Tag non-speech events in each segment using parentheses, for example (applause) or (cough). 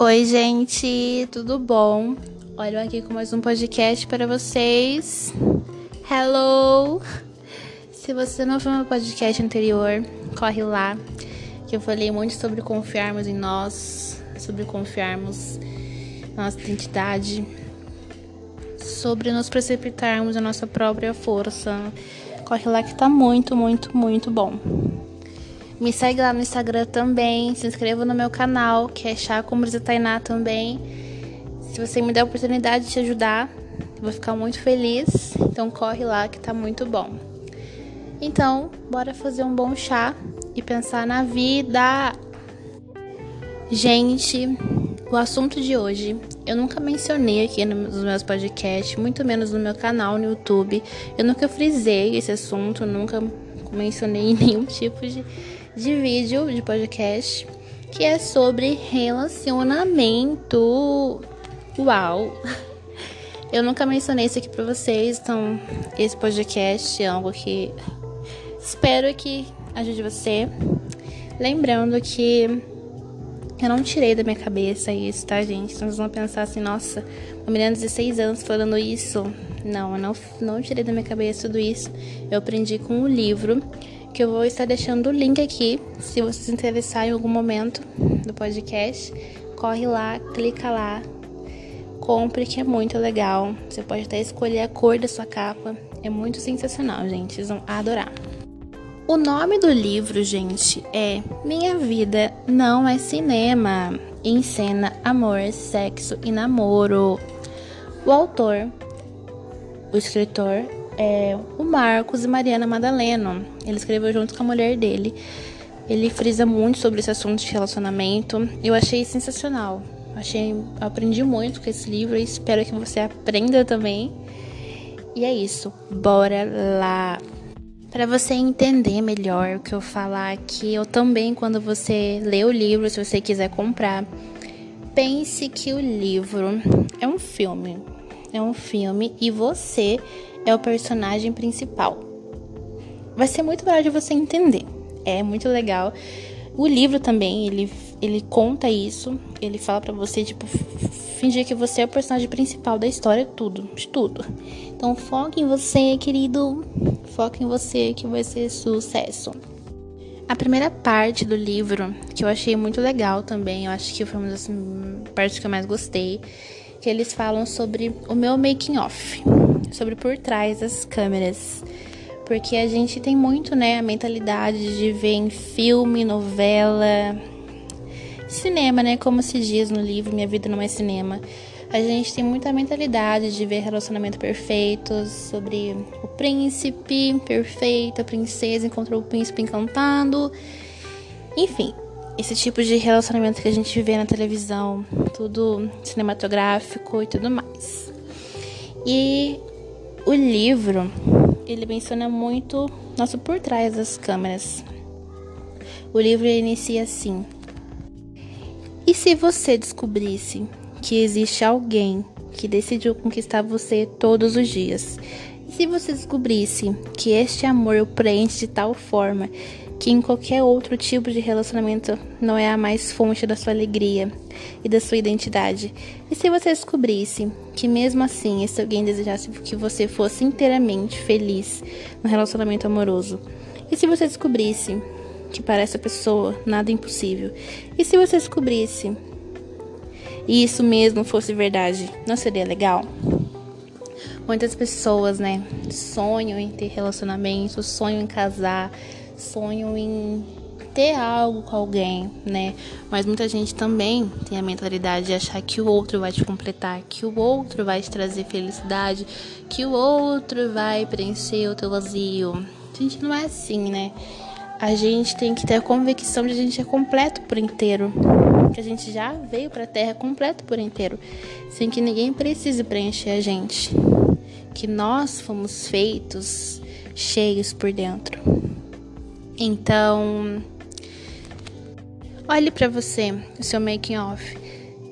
Oi, gente, tudo bom? Olha aqui com mais um podcast para vocês. Hello! Se você não viu meu podcast anterior, corre lá, que eu falei muito sobre confiarmos em nós, sobre confiarmos na nossa identidade, sobre nos precipitarmos na nossa própria força. Corre lá que tá muito, muito, muito bom. Me segue lá no Instagram também. Se inscreva no meu canal, que é Chá com Brisa Tainá também. Se você me der a oportunidade de te ajudar, eu vou ficar muito feliz. Então corre lá que tá muito bom. Então, bora fazer um bom chá e pensar na vida. Gente, o assunto de hoje eu nunca mencionei aqui nos meus podcasts, muito menos no meu canal no YouTube. Eu nunca frisei esse assunto, nunca mencionei (laughs) nenhum tipo de de vídeo, de podcast, que é sobre relacionamento. Uau! (laughs) Eu nunca mencionei isso aqui pra vocês, então esse podcast é algo que espero que ajude você. Lembrando que eu não tirei da minha cabeça isso, tá, gente? Então vocês vão pensar assim, nossa, uma menina de 16 anos falando isso. Não, eu não, não tirei da minha cabeça tudo isso. Eu aprendi com um livro que eu vou estar deixando o link aqui. Se você se interessar em algum momento do podcast, corre lá, clica lá, compre que é muito legal. Você pode até escolher a cor da sua capa. É muito sensacional, gente. Vocês vão adorar. O nome do livro, gente, é Minha Vida Não é Cinema. Encena amor, sexo e namoro. O autor, o escritor é o Marcos e Mariana Madaleno. Ele escreveu junto com a mulher dele. Ele frisa muito sobre esse assunto de relacionamento. Eu achei sensacional. Achei, aprendi muito com esse livro e espero que você aprenda também. E é isso. Bora lá. Para você entender melhor o que eu falar aqui, eu também quando você lê o livro, se você quiser comprar, pense que o livro é um filme. É um filme e você é o personagem principal. Vai ser muito legal de você entender. É muito legal. O livro também, ele, ele conta isso. Ele fala para você, tipo, fingir que você é o personagem principal da história, tudo, de tudo. Então foque em você, querido. Foque em você que vai ser sucesso. A primeira parte do livro, que eu achei muito legal também, eu acho que foi uma das partes que eu mais gostei, que eles falam sobre o meu making off sobre por trás das câmeras. Porque a gente tem muito, né, a mentalidade de ver em filme, novela, cinema, né, como se diz no livro Minha Vida Não é Cinema. A gente tem muita mentalidade de ver relacionamento perfeito, sobre o príncipe perfeito, a princesa encontrou o príncipe encantado. Enfim, esse tipo de relacionamento que a gente vê na televisão, tudo cinematográfico e tudo mais. E o livro, ele menciona muito nosso por trás das câmeras. O livro inicia assim: E se você descobrisse que existe alguém que decidiu conquistar você todos os dias? E se você descobrisse que este amor o preenche de tal forma que em qualquer outro tipo de relacionamento não é a mais fonte da sua alegria e da sua identidade. E se você descobrisse que mesmo assim esse alguém desejasse que você fosse inteiramente feliz no relacionamento amoroso? E se você descobrisse que para essa pessoa nada é impossível? E se você descobrisse e isso mesmo fosse verdade, não seria legal? Muitas pessoas, né, sonham em ter relacionamento, sonham em casar, sonham em ter algo com alguém, né? Mas muita gente também tem a mentalidade de achar que o outro vai te completar, que o outro vai te trazer felicidade, que o outro vai preencher o teu vazio. A gente não é assim, né? A gente tem que ter a convicção de que a gente é completo por inteiro. Que a gente já veio para a Terra completo por inteiro, sem que ninguém precise preencher a gente. Que nós fomos feitos cheios por dentro. Então, olhe para você, o seu making off.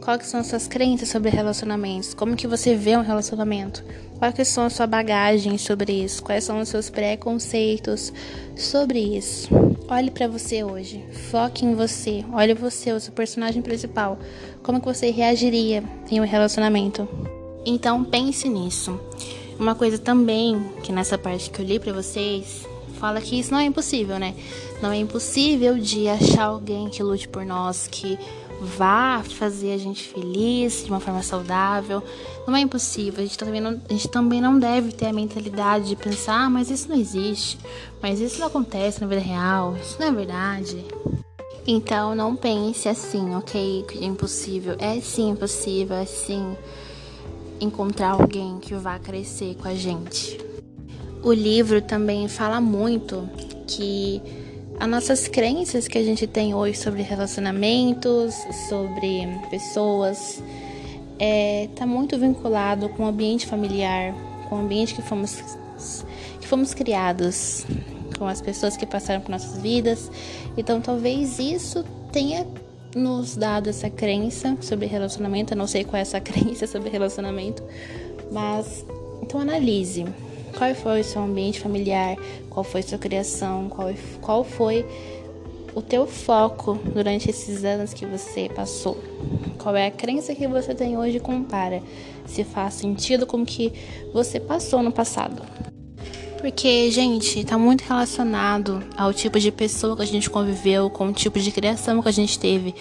Quais são as suas crenças sobre relacionamentos? Como que você vê um relacionamento? Quais são a sua bagagem sobre isso? Quais são os seus preconceitos sobre isso? Olhe para você hoje, foque em você, olhe você, o seu personagem principal. Como que você reagiria em um relacionamento? Então pense nisso. Uma coisa também que nessa parte que eu li para vocês fala que isso não é impossível, né? Não é impossível de achar alguém que lute por nós, que vá fazer a gente feliz de uma forma saudável. Não é impossível. A gente também não, a gente também não deve ter a mentalidade de pensar, ah, mas isso não existe, mas isso não acontece na vida real, isso não é verdade. Então não pense assim, ok, que é impossível. É sim impossível, é sim encontrar alguém que vá crescer com a gente. O livro também fala muito que as nossas crenças que a gente tem hoje sobre relacionamentos, sobre pessoas, é, tá muito vinculado com o ambiente familiar, com o ambiente que fomos, que fomos criados, com as pessoas que passaram por nossas vidas. Então, talvez isso tenha nos dado essa crença sobre relacionamento. Eu não sei qual é essa (laughs) crença sobre relacionamento, mas então analise qual foi o seu ambiente familiar, qual foi sua criação, qual, qual foi o teu foco durante esses anos que você passou. Qual é a crença que você tem hoje compara se faz sentido com o que você passou no passado. Porque, gente, tá muito relacionado ao tipo de pessoa que a gente conviveu, com o tipo de criação que a gente teve,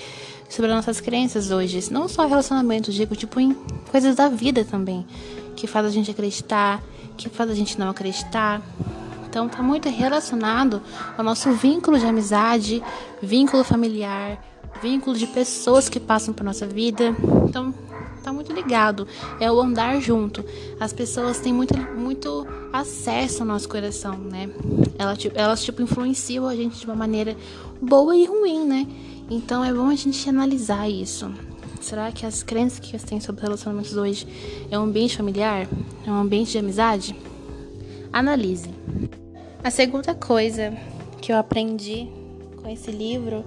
sobre as nossas crenças hoje. Não só relacionamentos, digo, tipo, em coisas da vida também, que faz a gente acreditar, que faz a gente não acreditar. Então tá muito relacionado ao nosso vínculo de amizade, vínculo familiar, vínculo de pessoas que passam por nossa vida. Então tá muito ligado, é o andar junto. As pessoas têm muito, muito acesso ao nosso coração, né? Elas, tipo, elas tipo influenciam a gente de uma maneira boa e ruim, né? Então é bom a gente analisar isso. Será que as crenças que você tem sobre relacionamentos hoje é um ambiente familiar? É um ambiente de amizade? Analise. A segunda coisa que eu aprendi com esse livro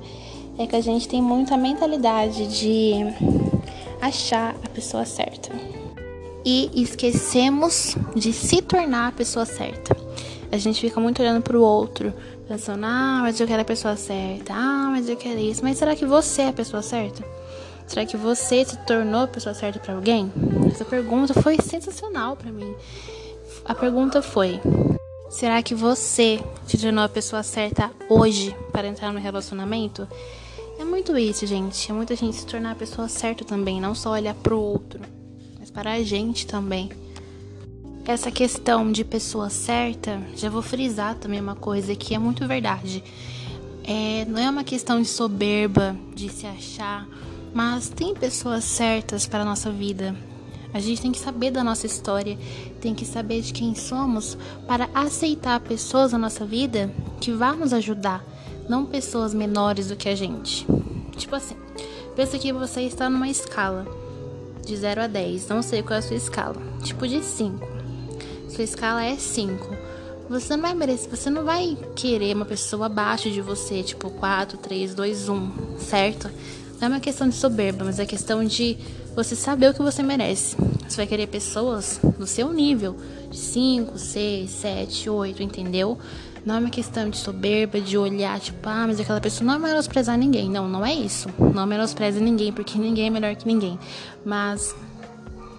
é que a gente tem muito a mentalidade de achar a pessoa certa. E esquecemos de se tornar a pessoa certa. A gente fica muito olhando para o outro, pensando: ah, mas eu quero a pessoa certa, ah, mas eu quero isso. Mas será que você é a pessoa certa? Será que você se tornou a pessoa certa para alguém? Essa pergunta foi sensacional para mim. A pergunta foi: será que você se tornou a pessoa certa hoje para entrar no relacionamento? É muito isso, gente. É muita gente se tornar a pessoa certa também, não só olhar pro outro, mas para a gente também. Essa questão de pessoa certa, já vou frisar também uma coisa que é muito verdade. É, não é uma questão de soberba, de se achar mas tem pessoas certas para a nossa vida. A gente tem que saber da nossa história, tem que saber de quem somos para aceitar pessoas na nossa vida que vão nos ajudar, não pessoas menores do que a gente. Tipo assim, pensa que você está numa escala de 0 a 10, não sei qual é a sua escala, tipo de 5. Sua escala é 5. Você não vai merecer, você não vai querer uma pessoa abaixo de você, tipo 4, 3, 2, 1, certo? Não é uma questão de soberba, mas é questão de você saber o que você merece. Você vai querer pessoas do seu nível, de 5, 6, 7, 8, entendeu? Não é uma questão de soberba, de olhar, tipo, ah, mas aquela pessoa não é menosprezar ninguém. Não, não é isso. Não menospreza ninguém, porque ninguém é melhor que ninguém. Mas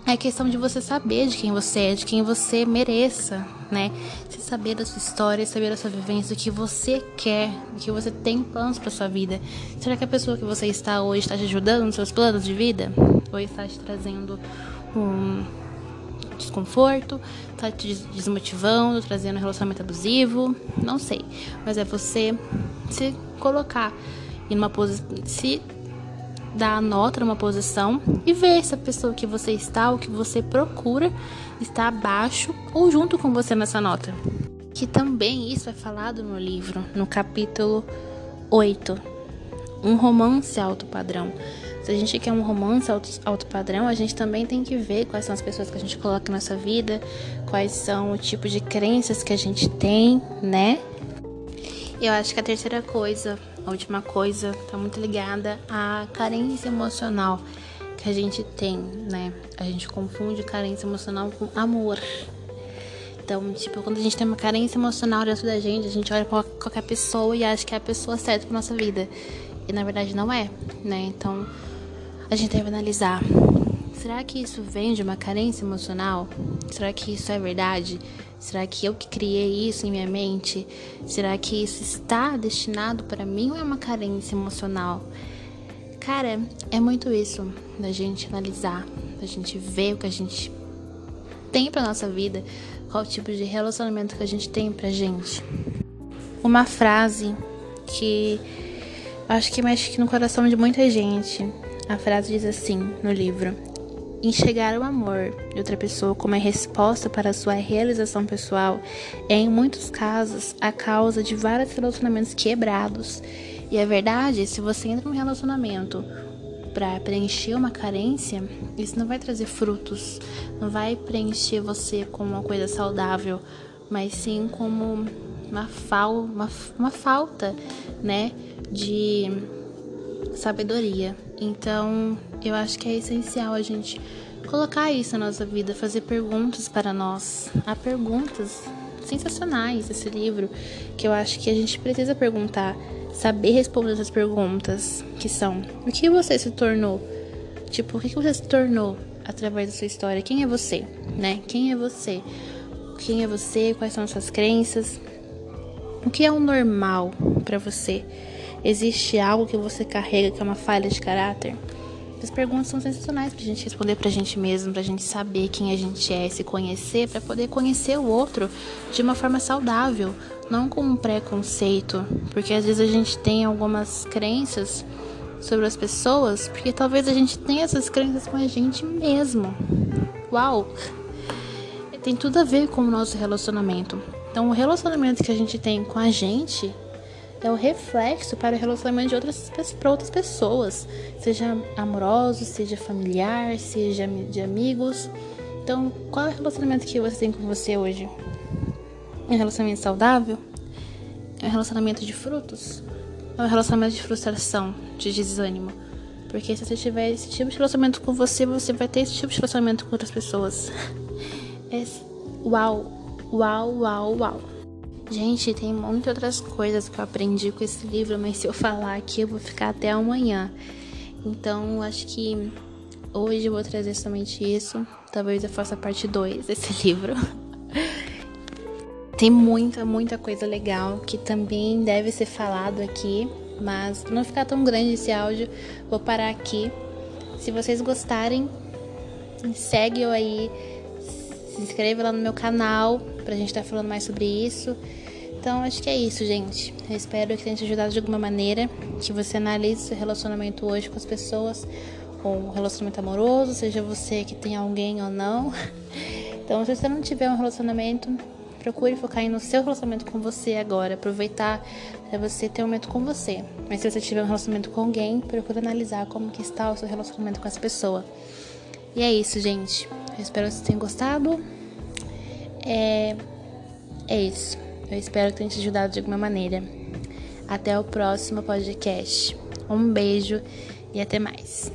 é questão de você saber de quem você é, de quem você mereça, né? Você saber da sua história, saber da sua vivência, do que você quer, do que você tem planos para sua vida. Será que a pessoa que você está hoje está te ajudando nos seus planos de vida? Ou está te trazendo um desconforto, está te desmotivando, trazendo um relacionamento abusivo? Não sei. Mas é você se colocar em uma posição. Se dar a nota numa posição e ver se a pessoa que você está ou que você procura está abaixo ou junto com você nessa nota. Que também isso é falado no livro, no capítulo 8. Um romance alto padrão. Se a gente quer um romance alto, alto padrão, a gente também tem que ver quais são as pessoas que a gente coloca na nossa vida, quais são o tipo de crenças que a gente tem, né? Eu acho que a terceira coisa a última coisa está muito ligada à carência emocional que a gente tem, né? A gente confunde carência emocional com amor. Então, tipo, quando a gente tem uma carência emocional dentro da gente, a gente olha pra qualquer pessoa e acha que é a pessoa certa pra nossa vida. E na verdade não é, né? Então, a gente deve analisar. Será que isso vem de uma carência emocional? Será que isso é verdade? Será que eu que criei isso em minha mente? Será que isso está destinado para mim ou é uma carência emocional? Cara, é muito isso da gente analisar, da gente ver o que a gente tem para nossa vida, qual tipo de relacionamento que a gente tem pra gente. Uma frase que acho que mexe no coração de muita gente. A frase diz assim no livro: Enxergar o amor de outra pessoa como a resposta para a sua realização pessoal é, em muitos casos, a causa de vários relacionamentos quebrados. E é verdade, se você entra num relacionamento para preencher uma carência, isso não vai trazer frutos, não vai preencher você com uma coisa saudável, mas sim como uma, fal uma, uma falta, né, de sabedoria. Então, eu acho que é essencial a gente colocar isso na nossa vida, fazer perguntas para nós. Há perguntas sensacionais esse livro que eu acho que a gente precisa perguntar saber responder essas perguntas, que são: o que você se tornou? Tipo, o que você se tornou através da sua história? Quem é você, né? Quem é você? Quem é você? Quais são as suas crenças? O que é o normal para você? Existe algo que você carrega que é uma falha de caráter? As perguntas são sensacionais pra gente responder pra gente mesmo, pra gente saber quem a gente é, se conhecer, para poder conhecer o outro de uma forma saudável, não com um preconceito, porque às vezes a gente tem algumas crenças sobre as pessoas, porque talvez a gente tenha essas crenças com a gente mesmo. Uau! Tem tudo a ver com o nosso relacionamento. Então, o relacionamento que a gente tem com a gente é o reflexo para o relacionamento de outras, para outras pessoas, seja amoroso, seja familiar, seja de amigos. Então, qual é o relacionamento que você tem com você hoje? É um relacionamento saudável? É um relacionamento de frutos? É um relacionamento de frustração, de desânimo? Porque se você tiver esse tipo de relacionamento com você, você vai ter esse tipo de relacionamento com outras pessoas. (laughs) É, uau, uau, uau, uau. Gente, tem muitas outras coisas que eu aprendi com esse livro, mas se eu falar aqui eu vou ficar até amanhã. Então, acho que hoje eu vou trazer somente isso. Talvez eu faça parte 2 desse (laughs) livro. tem muita, muita coisa legal que também deve ser falado aqui, mas não ficar tão grande esse áudio, vou parar aqui. Se vocês gostarem, segue eu aí, se inscreva lá no meu canal pra gente estar tá falando mais sobre isso. Então, acho que é isso, gente. Eu espero que tenha te ajudado de alguma maneira, que você analise seu relacionamento hoje com as pessoas, ou um relacionamento amoroso, seja você que tem alguém ou não. (laughs) Então, se você não tiver um relacionamento, procure focar no seu relacionamento com você agora, aproveitar para você ter um momento com você. Mas se você tiver um relacionamento com alguém, procure analisar como que está o seu relacionamento com essa pessoa. E é isso, gente. Eu espero que vocês tenham gostado. É, é isso. Eu espero que tenha te ajudado de alguma maneira. Até o próximo podcast. Um beijo e até mais.